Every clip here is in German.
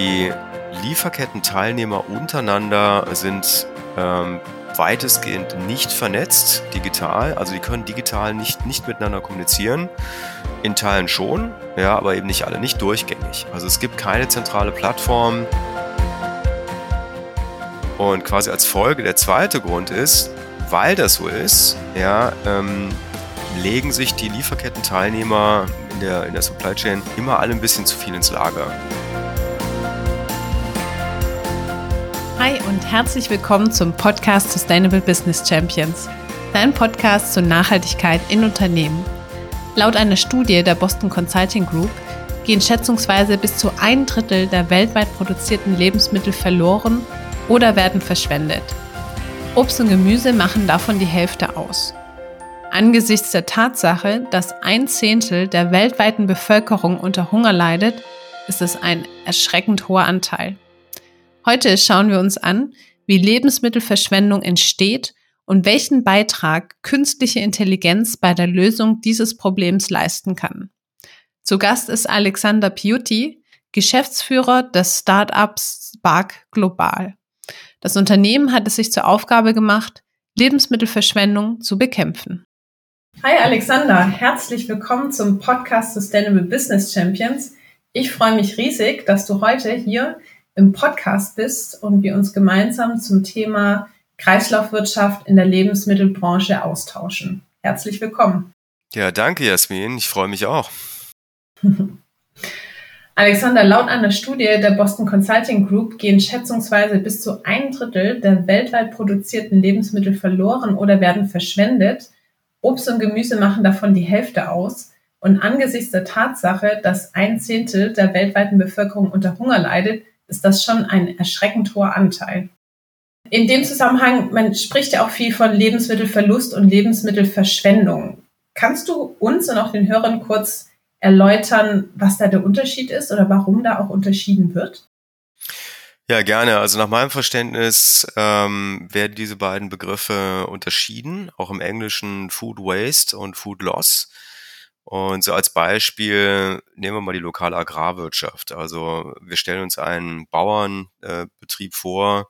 Die Lieferketten-Teilnehmer untereinander sind ähm, weitestgehend nicht vernetzt digital. Also die können digital nicht, nicht miteinander kommunizieren. In Teilen schon, ja, aber eben nicht alle, nicht durchgängig. Also es gibt keine zentrale Plattform. Und quasi als Folge der zweite Grund ist, weil das so ist, ja, ähm, legen sich die Lieferketten-Teilnehmer in der, in der Supply Chain immer alle ein bisschen zu viel ins Lager. Hi und herzlich willkommen zum Podcast Sustainable Business Champions, dein Podcast zur Nachhaltigkeit in Unternehmen. Laut einer Studie der Boston Consulting Group gehen schätzungsweise bis zu ein Drittel der weltweit produzierten Lebensmittel verloren oder werden verschwendet. Obst und Gemüse machen davon die Hälfte aus. Angesichts der Tatsache, dass ein Zehntel der weltweiten Bevölkerung unter Hunger leidet, ist es ein erschreckend hoher Anteil. Heute schauen wir uns an, wie Lebensmittelverschwendung entsteht und welchen Beitrag künstliche Intelligenz bei der Lösung dieses Problems leisten kann. Zu Gast ist Alexander Piuti, Geschäftsführer des Startups Spark Global. Das Unternehmen hat es sich zur Aufgabe gemacht, Lebensmittelverschwendung zu bekämpfen. Hi Alexander, herzlich willkommen zum Podcast Sustainable Business Champions. Ich freue mich riesig, dass du heute hier im Podcast bist und wir uns gemeinsam zum Thema Kreislaufwirtschaft in der Lebensmittelbranche austauschen. Herzlich willkommen. Ja, danke Jasmin, ich freue mich auch. Alexander, laut einer Studie der Boston Consulting Group gehen schätzungsweise bis zu ein Drittel der weltweit produzierten Lebensmittel verloren oder werden verschwendet. Obst und Gemüse machen davon die Hälfte aus. Und angesichts der Tatsache, dass ein Zehntel der weltweiten Bevölkerung unter Hunger leidet, ist das schon ein erschreckend hoher Anteil. In dem Zusammenhang, man spricht ja auch viel von Lebensmittelverlust und Lebensmittelverschwendung. Kannst du uns und auch den Hörern kurz erläutern, was da der Unterschied ist oder warum da auch unterschieden wird? Ja, gerne. Also nach meinem Verständnis ähm, werden diese beiden Begriffe unterschieden, auch im Englischen Food Waste und Food Loss. Und so als Beispiel nehmen wir mal die lokale Agrarwirtschaft. Also wir stellen uns einen Bauernbetrieb äh, vor,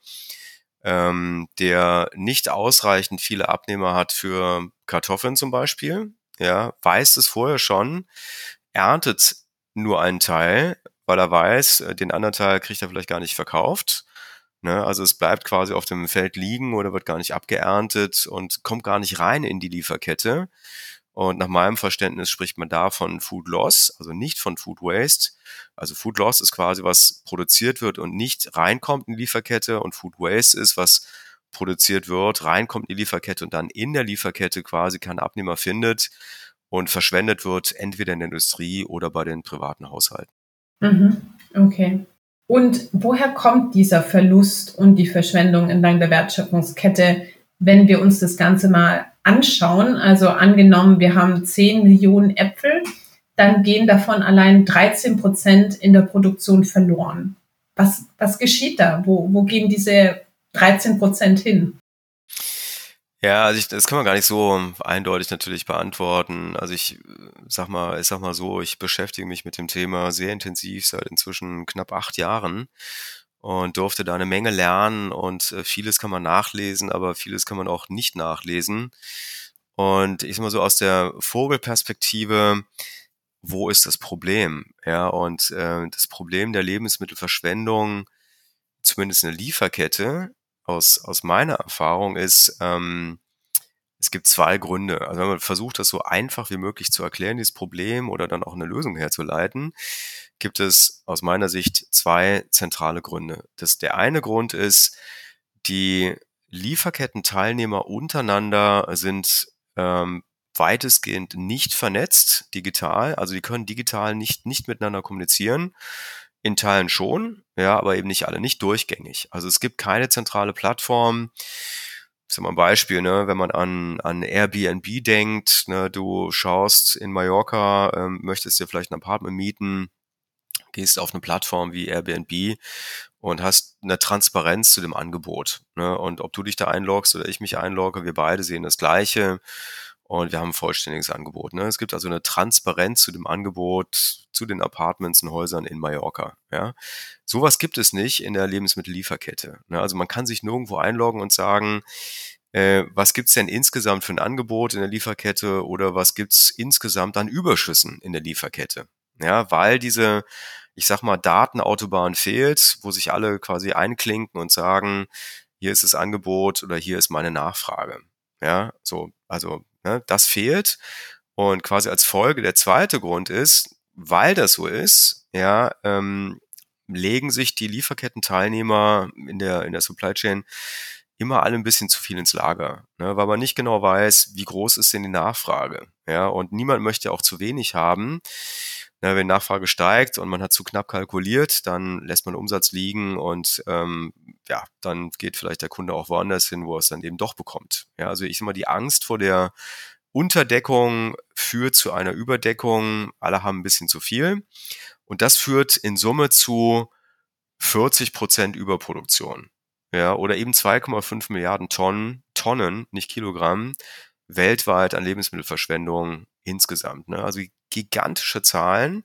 ähm, der nicht ausreichend viele Abnehmer hat für Kartoffeln zum Beispiel. Ja, weiß es vorher schon, erntet nur einen Teil, weil er weiß, äh, den anderen Teil kriegt er vielleicht gar nicht verkauft. Ne? Also es bleibt quasi auf dem Feld liegen oder wird gar nicht abgeerntet und kommt gar nicht rein in die Lieferkette. Und nach meinem Verständnis spricht man da von Food Loss, also nicht von Food Waste. Also Food Loss ist quasi, was produziert wird und nicht reinkommt in die Lieferkette. Und Food Waste ist, was produziert wird, reinkommt in die Lieferkette und dann in der Lieferkette quasi keinen Abnehmer findet und verschwendet wird, entweder in der Industrie oder bei den privaten Haushalten. Mhm. Okay. Und woher kommt dieser Verlust und die Verschwendung entlang der Wertschöpfungskette, wenn wir uns das Ganze mal anschauen? Also angenommen, wir haben 10 Millionen Äpfel, dann gehen davon allein 13 Prozent in der Produktion verloren. Was, was geschieht da? Wo, wo gehen diese 13 Prozent hin? Ja, also ich, das kann man gar nicht so eindeutig natürlich beantworten. Also ich sag mal, ich sag mal so, ich beschäftige mich mit dem Thema sehr intensiv seit inzwischen knapp acht Jahren und durfte da eine Menge lernen und äh, vieles kann man nachlesen, aber vieles kann man auch nicht nachlesen. Und ich sag mal so aus der Vogelperspektive, wo ist das Problem? Ja, und äh, das Problem der Lebensmittelverschwendung, zumindest in der Lieferkette, aus, aus meiner Erfahrung ist, ähm, es gibt zwei Gründe. Also wenn man versucht, das so einfach wie möglich zu erklären, dieses Problem oder dann auch eine Lösung herzuleiten, gibt es aus meiner Sicht zwei zentrale Gründe. Das, der eine Grund ist, die Lieferketten-Teilnehmer untereinander sind ähm, weitestgehend nicht vernetzt digital. Also die können digital nicht, nicht miteinander kommunizieren. In Teilen schon, ja, aber eben nicht alle, nicht durchgängig. Also es gibt keine zentrale Plattform. Das ist mal ein Beispiel, ne, wenn man an, an Airbnb denkt, ne, du schaust in Mallorca, ähm, möchtest dir vielleicht ein Apartment mieten, gehst auf eine Plattform wie Airbnb und hast eine Transparenz zu dem Angebot. Ne? Und ob du dich da einloggst oder ich mich einlogge, wir beide sehen das Gleiche. und wir haben ein vollständiges Angebot. Ne? Es gibt also eine Transparenz zu dem Angebot, zu den Apartments und Häusern in Mallorca. Ja? Sowas gibt es nicht in der Lebensmittellieferkette. Ne? Also man kann sich nirgendwo einloggen und sagen, äh, was gibt's denn insgesamt für ein Angebot in der Lieferkette oder was gibt's insgesamt an Überschüssen in der Lieferkette. Ja, weil diese, ich sag mal, Datenautobahn fehlt, wo sich alle quasi einklinken und sagen, hier ist das Angebot oder hier ist meine Nachfrage. Ja, so, also Ne? Das fehlt. Und quasi als Folge der zweite Grund ist, weil das so ist, ja, ähm, legen sich die Lieferkettenteilnehmer in der, in der Supply Chain immer alle ein bisschen zu viel ins Lager, ne, weil man nicht genau weiß, wie groß ist denn die Nachfrage. Ja, und niemand möchte auch zu wenig haben. Na, wenn Nachfrage steigt und man hat zu knapp kalkuliert, dann lässt man Umsatz liegen und ähm, ja, dann geht vielleicht der Kunde auch woanders hin, wo er es dann eben doch bekommt. Ja, also ich sag mal, die Angst vor der Unterdeckung führt zu einer Überdeckung. Alle haben ein bisschen zu viel. Und das führt in Summe zu 40 Prozent Überproduktion. Ja, oder eben 2,5 Milliarden Tonnen, Tonnen, nicht Kilogramm, weltweit an Lebensmittelverschwendung insgesamt. Ne? Also gigantische Zahlen.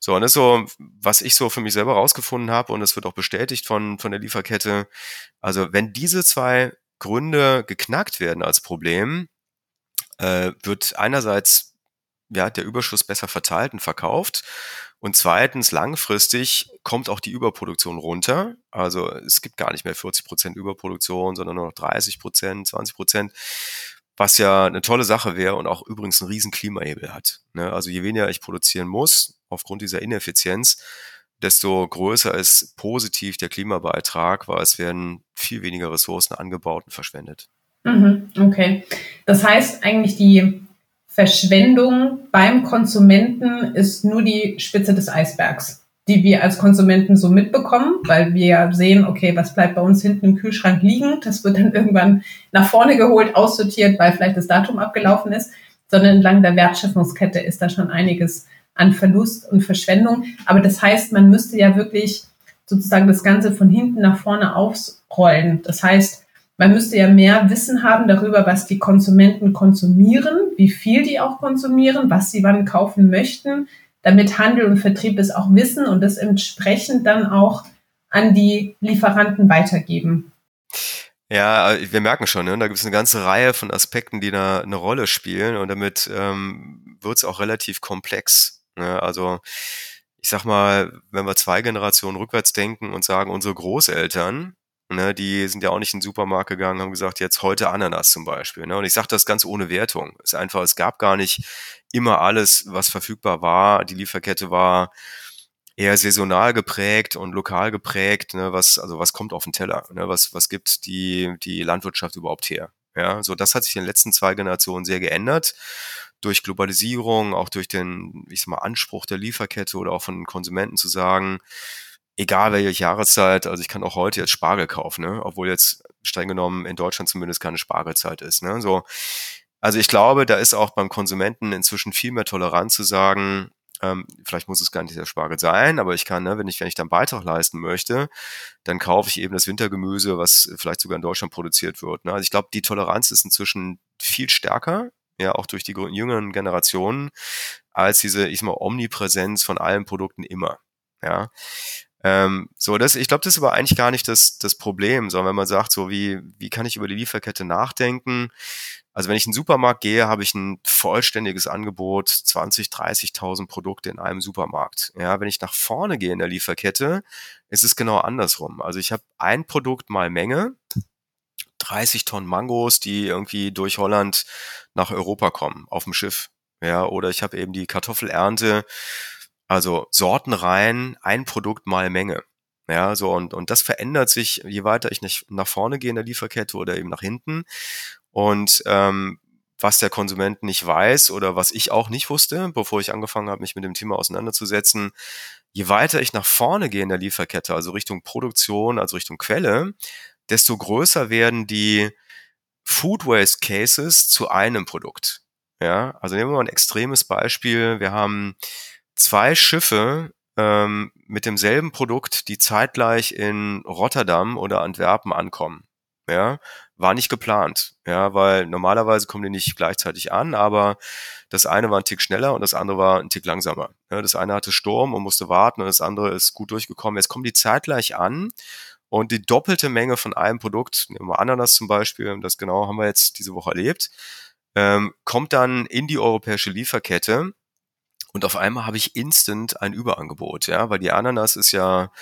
So, und das ist so, was ich so für mich selber rausgefunden habe, und das wird auch bestätigt von, von der Lieferkette. Also, wenn diese zwei Gründe geknackt werden als Problem, äh, wird einerseits ja, der Überschuss besser verteilt und verkauft. Und zweitens, langfristig kommt auch die Überproduktion runter. Also es gibt gar nicht mehr 40 Prozent Überproduktion, sondern nur noch 30 Prozent, 20 Prozent was ja eine tolle Sache wäre und auch übrigens einen riesen Klimahebel hat. Ne? Also je weniger ich produzieren muss, aufgrund dieser Ineffizienz, desto größer ist positiv der Klimabeitrag, weil es werden viel weniger Ressourcen angebaut und verschwendet. Mhm, okay. Das heißt eigentlich, die Verschwendung beim Konsumenten ist nur die Spitze des Eisbergs die wir als Konsumenten so mitbekommen, weil wir sehen, okay, was bleibt bei uns hinten im Kühlschrank liegen, das wird dann irgendwann nach vorne geholt, aussortiert, weil vielleicht das Datum abgelaufen ist, sondern entlang der Wertschöpfungskette ist da schon einiges an Verlust und Verschwendung. Aber das heißt, man müsste ja wirklich sozusagen das Ganze von hinten nach vorne aufrollen. Das heißt, man müsste ja mehr Wissen haben darüber, was die Konsumenten konsumieren, wie viel die auch konsumieren, was sie wann kaufen möchten, damit Handel und Vertrieb es auch wissen und es entsprechend dann auch an die Lieferanten weitergeben. Ja, wir merken schon, ne? da gibt es eine ganze Reihe von Aspekten, die da eine Rolle spielen und damit ähm, wird es auch relativ komplex. Ne? Also ich sag mal, wenn wir zwei Generationen rückwärts denken und sagen, unsere Großeltern, ne, die sind ja auch nicht in den Supermarkt gegangen, haben gesagt, jetzt heute Ananas zum Beispiel. Ne? Und ich sage das ganz ohne Wertung. Es ist einfach, es gab gar nicht immer alles, was verfügbar war. Die Lieferkette war eher saisonal geprägt und lokal geprägt. Ne, was, also was kommt auf den Teller? Ne, was, was gibt die, die Landwirtschaft überhaupt her? Ja, so das hat sich in den letzten zwei Generationen sehr geändert. Durch Globalisierung, auch durch den, ich sag mal, Anspruch der Lieferkette oder auch von den Konsumenten zu sagen, egal welche Jahreszeit, also ich kann auch heute jetzt Spargel kaufen, ne? obwohl jetzt streng genommen in Deutschland zumindest keine Spargelzeit ist. Ne? So, also ich glaube, da ist auch beim Konsumenten inzwischen viel mehr Toleranz zu sagen, ähm, vielleicht muss es gar nicht der Spargel sein, aber ich kann, ne, wenn ich, wenn ich dann Beitrag leisten möchte, dann kaufe ich eben das Wintergemüse, was vielleicht sogar in Deutschland produziert wird. Ne? Also ich glaube, die Toleranz ist inzwischen viel stärker, ja, auch durch die jüngeren Generationen, als diese, ich sag mal, Omnipräsenz von allen Produkten immer. Ja. Ähm, so, das, ich glaube, das ist aber eigentlich gar nicht das, das Problem, sondern wenn man sagt, so wie, wie kann ich über die Lieferkette nachdenken? Also wenn ich in den Supermarkt gehe, habe ich ein vollständiges Angebot, 20, 30.000 Produkte in einem Supermarkt. Ja, wenn ich nach vorne gehe in der Lieferkette, ist es genau andersrum. Also ich habe ein Produkt mal Menge, 30 Tonnen Mangos, die irgendwie durch Holland nach Europa kommen, auf dem Schiff. Ja, oder ich habe eben die Kartoffelernte, also Sorten rein, ein Produkt mal Menge. Ja, so und, und das verändert sich, je weiter ich nicht nach vorne gehe in der Lieferkette oder eben nach hinten. Und ähm, was der Konsument nicht weiß oder was ich auch nicht wusste, bevor ich angefangen habe, mich mit dem Thema auseinanderzusetzen, je weiter ich nach vorne gehe in der Lieferkette, also Richtung Produktion, also Richtung Quelle, desto größer werden die Food Waste Cases zu einem Produkt. Ja, also nehmen wir mal ein extremes Beispiel. Wir haben zwei Schiffe ähm, mit demselben Produkt, die zeitgleich in Rotterdam oder Antwerpen ankommen. ja, war nicht geplant, ja, weil normalerweise kommen die nicht gleichzeitig an, aber das eine war ein Tick schneller und das andere war ein Tick langsamer. Ja, das eine hatte Sturm und musste warten und das andere ist gut durchgekommen. Jetzt kommen die zeitgleich an und die doppelte Menge von einem Produkt, nehmen wir Ananas zum Beispiel, das genau haben wir jetzt diese Woche erlebt, ähm, kommt dann in die europäische Lieferkette und auf einmal habe ich instant ein Überangebot, ja, weil die Ananas ist ja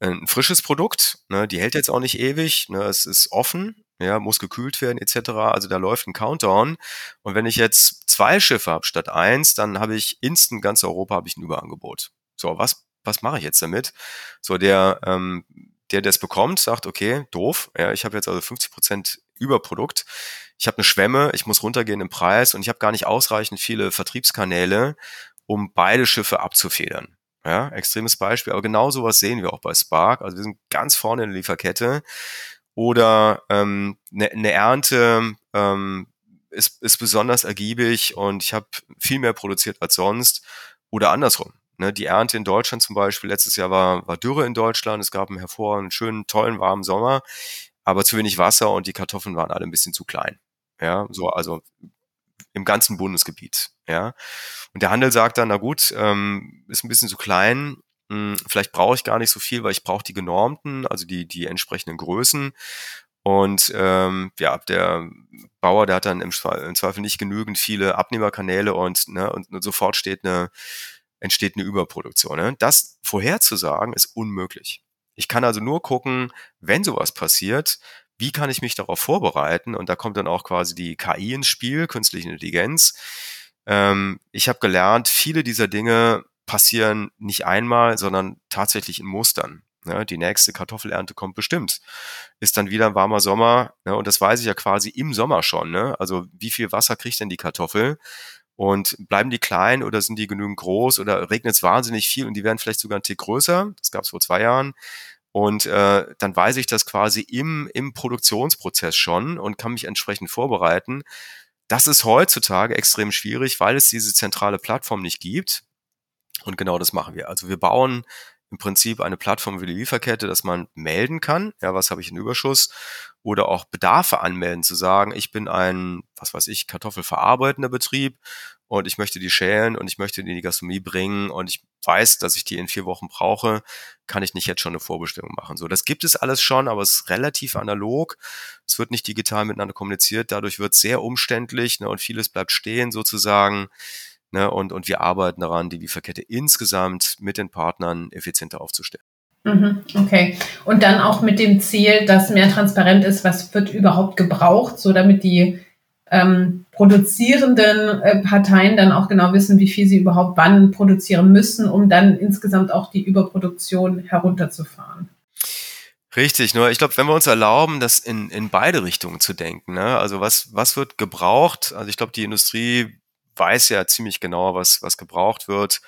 ein frisches Produkt, ne, die hält jetzt auch nicht ewig, ne, es ist offen, ja, muss gekühlt werden etc. Also da läuft ein Countdown. Und wenn ich jetzt zwei Schiffe habe statt eins, dann habe ich instant ganz Europa habe ich ein Überangebot. So, was was mache ich jetzt damit? So der ähm, der das bekommt, sagt, okay, doof, ja, ich habe jetzt also 50 Prozent Überprodukt. Ich habe eine Schwemme, ich muss runtergehen im Preis und ich habe gar nicht ausreichend viele Vertriebskanäle, um beide Schiffe abzufedern. Ja, extremes Beispiel, aber genau sowas sehen wir auch bei Spark. Also wir sind ganz vorne in der Lieferkette. Oder ähm, eine, eine Ernte ähm, ist, ist besonders ergiebig und ich habe viel mehr produziert als sonst. Oder andersrum. Ne, die Ernte in Deutschland zum Beispiel, letztes Jahr war, war Dürre in Deutschland, es gab einen hervorragenden, schönen, tollen, warmen Sommer, aber zu wenig Wasser und die Kartoffeln waren alle ein bisschen zu klein. Ja, so, also im ganzen Bundesgebiet. Ja. Und der Handel sagt dann, na gut, ähm, ist ein bisschen zu klein, hm, vielleicht brauche ich gar nicht so viel, weil ich brauche die genormten, also die, die entsprechenden Größen. Und ähm, ja, der Bauer, der hat dann im, im Zweifel nicht genügend viele Abnehmerkanäle und, ne, und, und sofort steht eine, entsteht eine Überproduktion. Ne? Das vorherzusagen ist unmöglich. Ich kann also nur gucken, wenn sowas passiert, wie kann ich mich darauf vorbereiten? Und da kommt dann auch quasi die KI ins Spiel, künstliche Intelligenz. Ähm, ich habe gelernt, viele dieser Dinge passieren nicht einmal, sondern tatsächlich in Mustern. Ne? Die nächste Kartoffelernte kommt bestimmt. Ist dann wieder ein warmer Sommer, ne? und das weiß ich ja quasi im Sommer schon. Ne? Also wie viel Wasser kriegt denn die Kartoffel? Und bleiben die klein oder sind die genügend groß oder regnet es wahnsinnig viel und die werden vielleicht sogar ein Tick größer? Das gab es vor zwei Jahren. Und äh, dann weiß ich das quasi im, im Produktionsprozess schon und kann mich entsprechend vorbereiten. Das ist heutzutage extrem schwierig, weil es diese zentrale Plattform nicht gibt. Und genau das machen wir. Also wir bauen im Prinzip eine Plattform für die Lieferkette, dass man melden kann, ja, was habe ich in Überschuss, oder auch Bedarfe anmelden, zu sagen, ich bin ein, was weiß ich, Kartoffelverarbeitender Betrieb und ich möchte die schälen und ich möchte die in die Gastronomie bringen und ich weiß, dass ich die in vier Wochen brauche, kann ich nicht jetzt schon eine Vorbestellung machen. So, das gibt es alles schon, aber es ist relativ analog. Es wird nicht digital miteinander kommuniziert, dadurch wird es sehr umständlich ne, und vieles bleibt stehen sozusagen. Ne, und, und wir arbeiten daran, die Lieferkette insgesamt mit den Partnern effizienter aufzustellen. Mhm, okay. Und dann auch mit dem Ziel, dass mehr transparent ist, was wird überhaupt gebraucht, so damit die ähm, produzierenden äh, Parteien dann auch genau wissen, wie viel sie überhaupt wann produzieren müssen, um dann insgesamt auch die Überproduktion herunterzufahren. Richtig, nur ich glaube, wenn wir uns erlauben, das in, in beide Richtungen zu denken, ne? also was, was wird gebraucht? Also ich glaube, die Industrie weiß ja ziemlich genau, was, was gebraucht wird.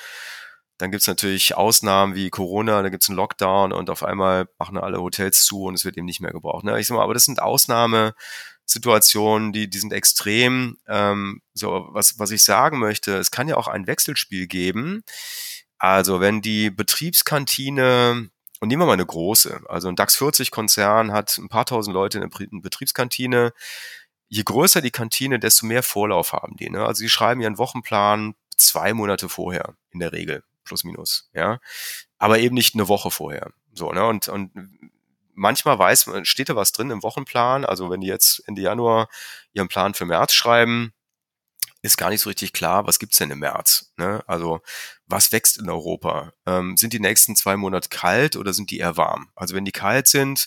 Dann gibt's natürlich Ausnahmen wie Corona, da gibt's einen Lockdown und auf einmal machen alle Hotels zu und es wird eben nicht mehr gebraucht. Ne? Ich sag mal, aber das sind Ausnahme, Situationen, die, die sind extrem. Ähm, so, was, was ich sagen möchte, es kann ja auch ein Wechselspiel geben. Also wenn die Betriebskantine, und nehmen wir mal eine große, also ein DAX 40 Konzern hat ein paar tausend Leute in der Betriebskantine. Je größer die Kantine, desto mehr Vorlauf haben die. Ne? Also sie schreiben ihren Wochenplan zwei Monate vorher in der Regel, plus minus, ja. Aber eben nicht eine Woche vorher. So, ne? Und, und manchmal weiß man, steht da was drin im Wochenplan. Also wenn die jetzt Ende Januar ihren Plan für März schreiben, ist gar nicht so richtig klar, was gibt's denn im März? Ne? Also was wächst in Europa? Ähm, sind die nächsten zwei Monate kalt oder sind die eher warm? Also wenn die kalt sind,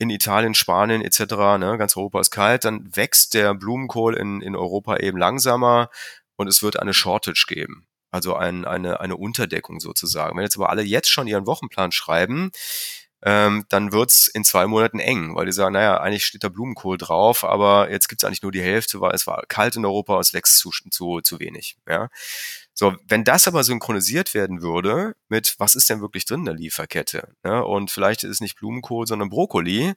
in Italien, Spanien etc., ne, ganz Europa ist kalt, dann wächst der Blumenkohl in, in Europa eben langsamer und es wird eine Shortage geben. Also ein, eine, eine Unterdeckung sozusagen. Wenn jetzt aber alle jetzt schon ihren Wochenplan schreiben, ähm, dann wird's in zwei Monaten eng, weil die sagen, naja, eigentlich steht da Blumenkohl drauf, aber jetzt gibt's eigentlich nur die Hälfte, weil es war kalt in Europa, es wächst zu, zu, zu wenig. Ja? So, wenn das aber synchronisiert werden würde mit, was ist denn wirklich drin in der Lieferkette? Ja? Und vielleicht ist es nicht Blumenkohl, sondern Brokkoli.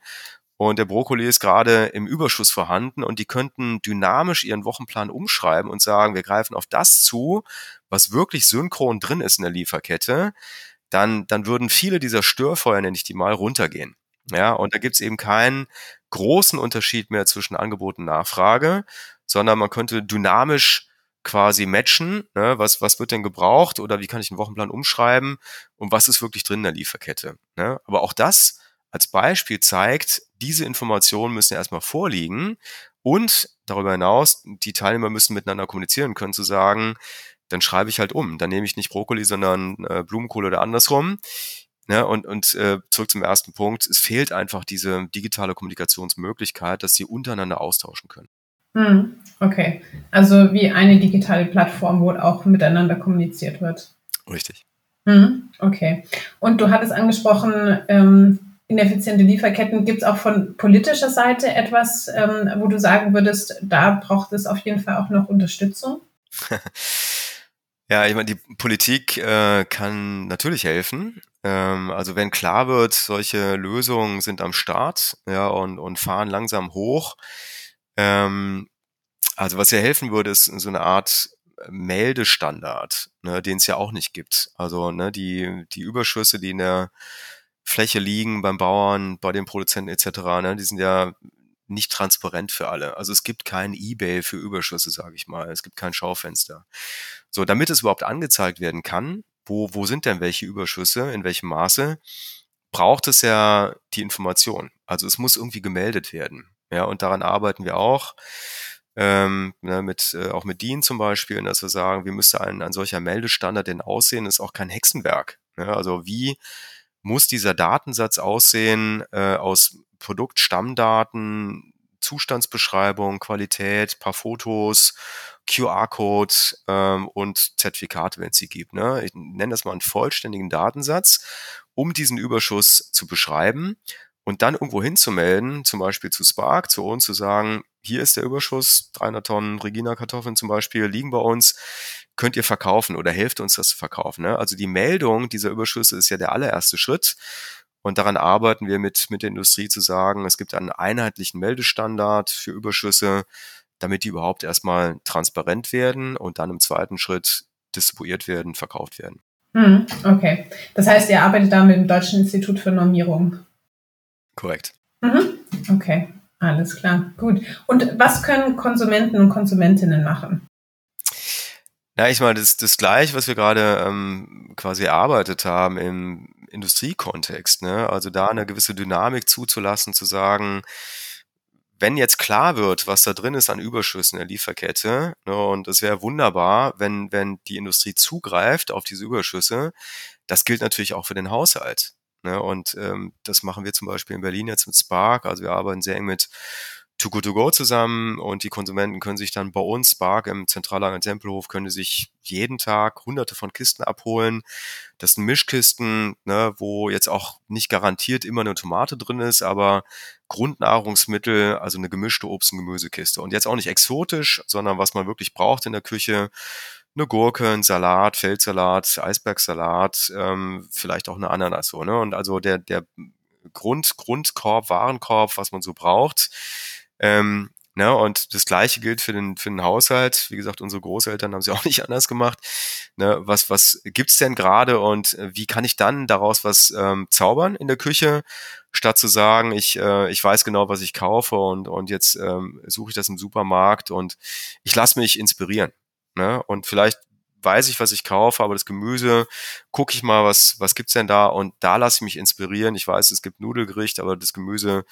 Und der Brokkoli ist gerade im Überschuss vorhanden und die könnten dynamisch ihren Wochenplan umschreiben und sagen, wir greifen auf das zu, was wirklich synchron drin ist in der Lieferkette dann, dann würden viele dieser Störfeuer, nenne ich die mal, runtergehen. Ja, und da gibt's eben keinen großen Unterschied mehr zwischen Angebot und Nachfrage, sondern man könnte dynamisch quasi matchen, ne, was, was wird denn gebraucht oder wie kann ich einen Wochenplan umschreiben und was ist wirklich drin in der Lieferkette. Ne? Aber auch das als Beispiel zeigt, diese Informationen müssen erstmal vorliegen und darüber hinaus, die Teilnehmer müssen miteinander kommunizieren können, zu sagen, dann schreibe ich halt um. Dann nehme ich nicht Brokkoli, sondern äh, Blumenkohl oder andersrum. Ne, und und äh, zurück zum ersten Punkt. Es fehlt einfach diese digitale Kommunikationsmöglichkeit, dass sie untereinander austauschen können. Hm, okay. Also wie eine digitale Plattform, wo auch miteinander kommuniziert wird. Richtig. Hm, okay. Und du hattest angesprochen, ähm, ineffiziente Lieferketten. Gibt es auch von politischer Seite etwas, ähm, wo du sagen würdest, da braucht es auf jeden Fall auch noch Unterstützung? Ja, ich meine, die Politik äh, kann natürlich helfen. Ähm, also wenn klar wird, solche Lösungen sind am Start ja, und, und fahren langsam hoch. Ähm, also was ja helfen würde, ist so eine Art Meldestandard, ne, den es ja auch nicht gibt. Also ne, die, die Überschüsse, die in der Fläche liegen beim Bauern, bei den Produzenten etc., ne, die sind ja nicht transparent für alle. Also es gibt kein Ebay für Überschüsse, sage ich mal. Es gibt kein Schaufenster. So, damit es überhaupt angezeigt werden kann, wo, wo sind denn welche Überschüsse, in welchem Maße, braucht es ja die Information. Also es muss irgendwie gemeldet werden. Ja, und daran arbeiten wir auch. Ähm, ne, mit, äh, auch mit DIN zum Beispiel, dass wir sagen, wie müsste ein, ein solcher Meldestandard denn aussehen, ist auch kein Hexenwerk. Ja, also wie muss dieser Datensatz aussehen äh, aus Produktstammdaten, Zustandsbeschreibung, Qualität, paar Fotos, QR-Code ähm, und Zertifikate, wenn es sie gibt. Ne? Ich nenne das mal einen vollständigen Datensatz, um diesen Überschuss zu beschreiben und dann irgendwo hinzumelden, zum Beispiel zu Spark, zu uns zu sagen, hier ist der Überschuss, 300 Tonnen Regina-Kartoffeln zum Beispiel liegen bei uns, könnt ihr verkaufen oder helft uns das zu verkaufen. Ne? Also die Meldung dieser Überschüsse ist ja der allererste Schritt. Und daran arbeiten wir mit, mit der Industrie zu sagen, es gibt einen einheitlichen Meldestandard für Überschüsse, damit die überhaupt erstmal transparent werden und dann im zweiten Schritt distribuiert werden, verkauft werden. Hm, okay. Das heißt, ihr arbeitet da mit dem Deutschen Institut für Normierung. Korrekt. Mhm. Okay, alles klar. Gut. Und was können Konsumenten und Konsumentinnen machen? Ja, ich meine, das, das gleiche, was wir gerade ähm, quasi erarbeitet haben im Industriekontext, ne? Also da eine gewisse Dynamik zuzulassen, zu sagen, wenn jetzt klar wird, was da drin ist an Überschüssen der Lieferkette, ne, und es wäre wunderbar, wenn, wenn die Industrie zugreift auf diese Überschüsse, das gilt natürlich auch für den Haushalt. Ne, und ähm, das machen wir zum Beispiel in Berlin jetzt mit Spark. Also wir arbeiten sehr eng mit Too Good To Go zusammen und die Konsumenten können sich dann bei uns, Spark im Zentrallager Tempelhof, können sich jeden Tag hunderte von Kisten abholen. Das sind Mischkisten, ne, wo jetzt auch nicht garantiert immer eine Tomate drin ist, aber Grundnahrungsmittel, also eine gemischte Obst- und Gemüsekiste. Und jetzt auch nicht exotisch, sondern was man wirklich braucht in der Küche. Eine Gurke, ein Salat, Feldsalat, Eisbergsalat, ähm, vielleicht auch eine Ananas so. Ne? Und also der, der Grund, Grundkorb, Warenkorb, was man so braucht, ähm, ne, und das Gleiche gilt für den, für den Haushalt. Wie gesagt, unsere Großeltern haben sie auch nicht anders gemacht. Ne, was, was gibt's denn gerade und äh, wie kann ich dann daraus was ähm, zaubern in der Küche, statt zu sagen, ich, äh, ich weiß genau, was ich kaufe und, und jetzt ähm, suche ich das im Supermarkt und ich lasse mich inspirieren. Ne? Und vielleicht weiß ich, was ich kaufe, aber das Gemüse, gucke ich mal, was, was gibt's denn da und da lasse ich mich inspirieren. Ich weiß, es gibt Nudelgericht, aber das Gemüse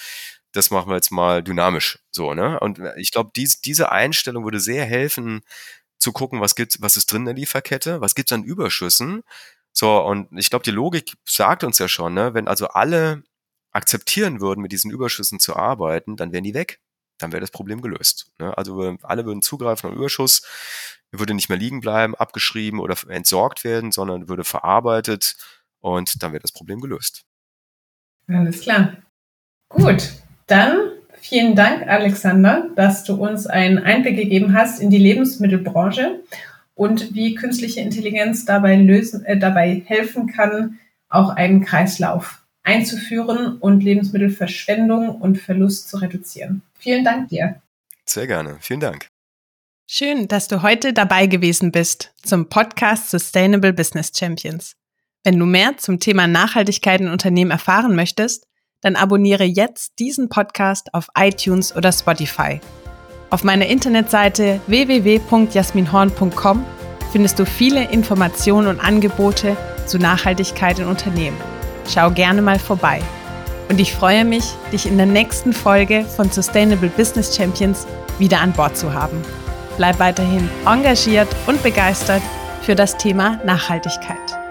das machen wir jetzt mal dynamisch so, ne? Und ich glaube, dies, diese Einstellung würde sehr helfen, zu gucken, was gibt's, was ist drin in der Lieferkette, was gibt's an Überschüssen. So, und ich glaube, die Logik sagt uns ja schon, ne, wenn also alle akzeptieren würden, mit diesen Überschüssen zu arbeiten, dann wären die weg. Dann wäre das Problem gelöst. Ne? Also alle würden zugreifen auf Überschuss, würde nicht mehr liegen bleiben, abgeschrieben oder entsorgt werden, sondern würde verarbeitet und dann wäre das Problem gelöst. Alles klar. Gut, dann vielen Dank, Alexander, dass du uns einen Einblick gegeben hast in die Lebensmittelbranche und wie künstliche Intelligenz dabei, lösen, äh, dabei helfen kann, auch einen Kreislauf einzuführen und Lebensmittelverschwendung und Verlust zu reduzieren. Vielen Dank dir. Sehr gerne. Vielen Dank. Schön, dass du heute dabei gewesen bist zum Podcast Sustainable Business Champions. Wenn du mehr zum Thema Nachhaltigkeit in Unternehmen erfahren möchtest, Dann abonniere jetzt diesen Podcast auf iTunes oder Spotify. Auf meiner Internetseite www.jasminhorn.com findest du viele Informationen und Angebote zu Nachhaltigkeit in Unternehmen. Schau gerne mal vorbei. Und ich freue mich, dich in der nächsten Folge von Sustainable Business Champions wieder an Bord zu haben. Bleib weiterhin engagiert und begeistert für das Thema Nachhaltigkeit.